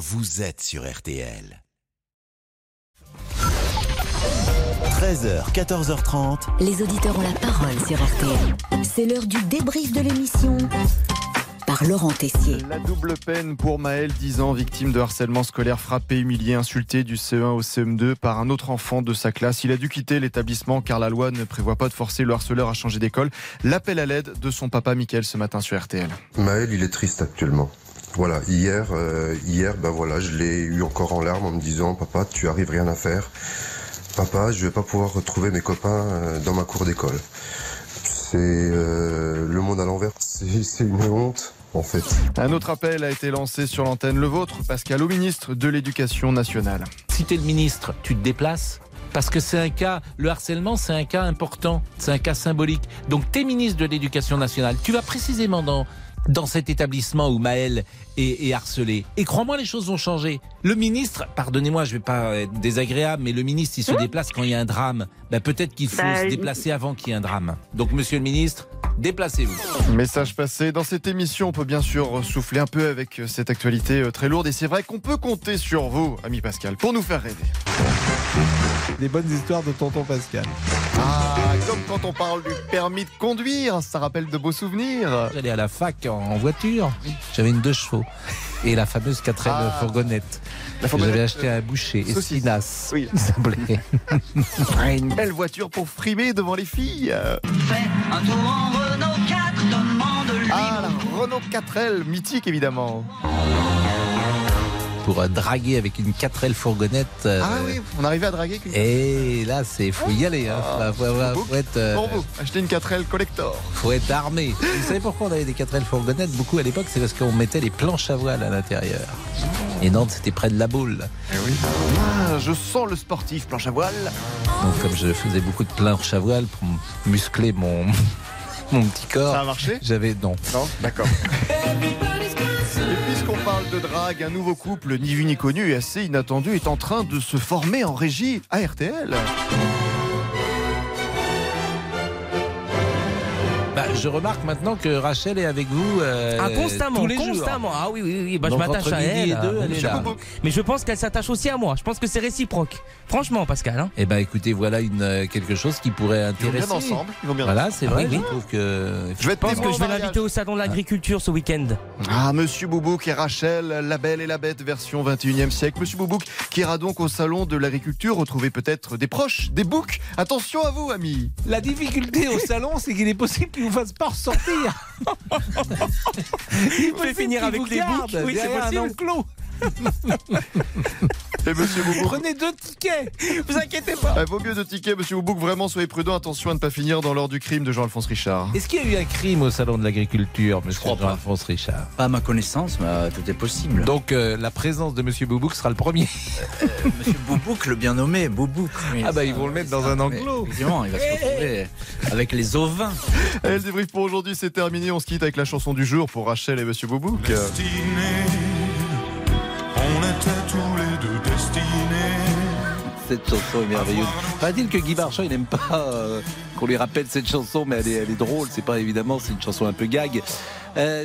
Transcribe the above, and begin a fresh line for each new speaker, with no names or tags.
vous êtes sur RTL. 13h, 14h30.
Les auditeurs ont la parole sur RTL. C'est l'heure du débrief de l'émission par Laurent Tessier.
La double peine pour Maël, 10 ans, victime de harcèlement scolaire, frappé, humilié, insulté du CE1 au CM2 par un autre enfant de sa classe. Il a dû quitter l'établissement car la loi ne prévoit pas de forcer le harceleur à changer d'école. L'appel à l'aide de son papa Mickaël ce matin sur RTL.
Maël, il est triste actuellement. Voilà, hier, euh, hier, ben voilà, je l'ai eu encore en larmes en me disant, papa, tu arrives rien à faire. Papa, je vais pas pouvoir retrouver mes copains euh, dans ma cour d'école. C'est euh, le monde à l'envers. C'est c'est une honte, en fait.
Un autre appel a été lancé sur l'antenne, le vôtre, Pascal, au ministre de l'Éducation nationale.
si tu es le ministre, tu te déplaces parce que c'est un cas, le harcèlement, c'est un cas important, c'est un cas symbolique. Donc, tu es ministre de l'Éducation nationale, tu vas précisément dans, dans cet établissement où Maël est, est harcelé. Et crois-moi, les choses vont changer. Le ministre, pardonnez-moi, je vais pas être désagréable, mais le ministre, il se déplace quand il y a un drame. Ben, Peut-être qu'il faut
Bah,
se déplacer avant qu'il y ait un drame. Donc, monsieur le ministre, déplacez-vous.
Message passé. Dans cette émission, on peut bien sûr souffler un peu avec cette actualité euh, très lourde. Et c'est vrai qu'on peut compter sur vous, ami Pascal, pour nous faire rêver.
Des bonnes histoires de tonton Pascal.
Ah, comme quand on parle du permis de conduire, ça rappelle de beaux souvenirs.
J'allais à la fac en, voiture. J'avais une deux chevaux. Et la fameuse 4 l
Ah.
fourgonnette.
La fourgonnette,
J'avais acheté à un boucher. Et
saucisse.
Spinas.
Oui.
Il s'appelait.
Ah, une belle voiture pour frimer devant les filles.
Un tour en Renault 4, demande-lui.
Ah, la Renault 4L, mythique évidemment.
Pour euh, draguer avec une 4L fourgonnette. euh,
Ah oui, on arrivait à draguer.
Et là, c'est faut y aller. Hein.
Ah,
faut, avoir-
beau.
faut être, euh,
Pour vous, achetez une 4L collector.
faut être armé. Vous savez pourquoi on avait des 4L fourgonnettes Beaucoup à l'époque, c'est parce qu'on mettait les planches à voile à l'intérieur. Et Nantes, c'était près de la boule.
Ah, je sens le sportif planche à voile.
Donc, comme je faisais beaucoup de planches à voile pour muscler mon, mon petit corps,
Ça a marché?
j'avais non.
Non? D'accord. un nouveau couple, ni vu ni connu et assez inattendu, est en train de se former en régie à RTL.
Je remarque maintenant que Rachel est avec vous euh,
Ah, constamment,
tous les jours.
constamment. Ah oui, oui, oui. Bah, je m'attache à elle.
et deux,
hein.
elle est
Monsieur
là.
Boubou.
Mais je pense qu'elle s'attache aussi à moi. Je pense que c'est réciproque. Franchement, Pascal. hein.
Eh ben, écoutez, voilà une euh, quelque chose qui pourrait
Ils vont
intéresser.
bien ensemble. Ils vont bien
Voilà, c'est
Ah
vrai.
oui,
je trouve que
Je vais
pense que je vais l'inviter au salon de l'agriculture ce week-end.
Ah, Monsieur Boubouk et Rachel, la belle et la bête version 21e siècle. Monsieur Boubouk qui ira donc au salon de l'agriculture retrouver peut-être des proches, des boucs. Attention à vous, amis.
La difficulté au salon, c'est qu'il est possible qu'il vous fasse pas ressortir. Il
vais finir avec les boucs. Oui, c'est
derrière un enclos.
Et Monsieur Boubouk.
Prenez deux tickets.
Vous inquiétez pas.
Ah, vaut mieux de tickets, Monsieur Boubouk. Vraiment, soyez prudent. Attention à ne pas finir dans l'ordre du crime de Jean-Alphonse Richard.
Est-ce qu'il y a eu un crime au salon de l'agriculture, monsieur. Jean-Alphonse Richard?
Pas à ma connaissance, mais euh, tout est possible.
Donc euh, la présence de monsieur Boubouk sera le premier.
Monsieur Boubouk, le bien nommé, Boubouk. Oui,
Ah bah, ils vont le mettre dans un enclos.
Effectivement, il va se retrouver avec les ovins.
Et le débrief pour aujourd'hui, c'est terminé. On se quitte avec la chanson du jour pour Rachel et Monsieur Boubouk.
On
Cette chanson est merveilleuse. Paraît-il que Guy Marchand, il n'aime pas euh, qu'on lui rappelle cette chanson, mais elle est, elle est drôle. C'est pas évidemment, c'est une chanson un peu gag. Euh,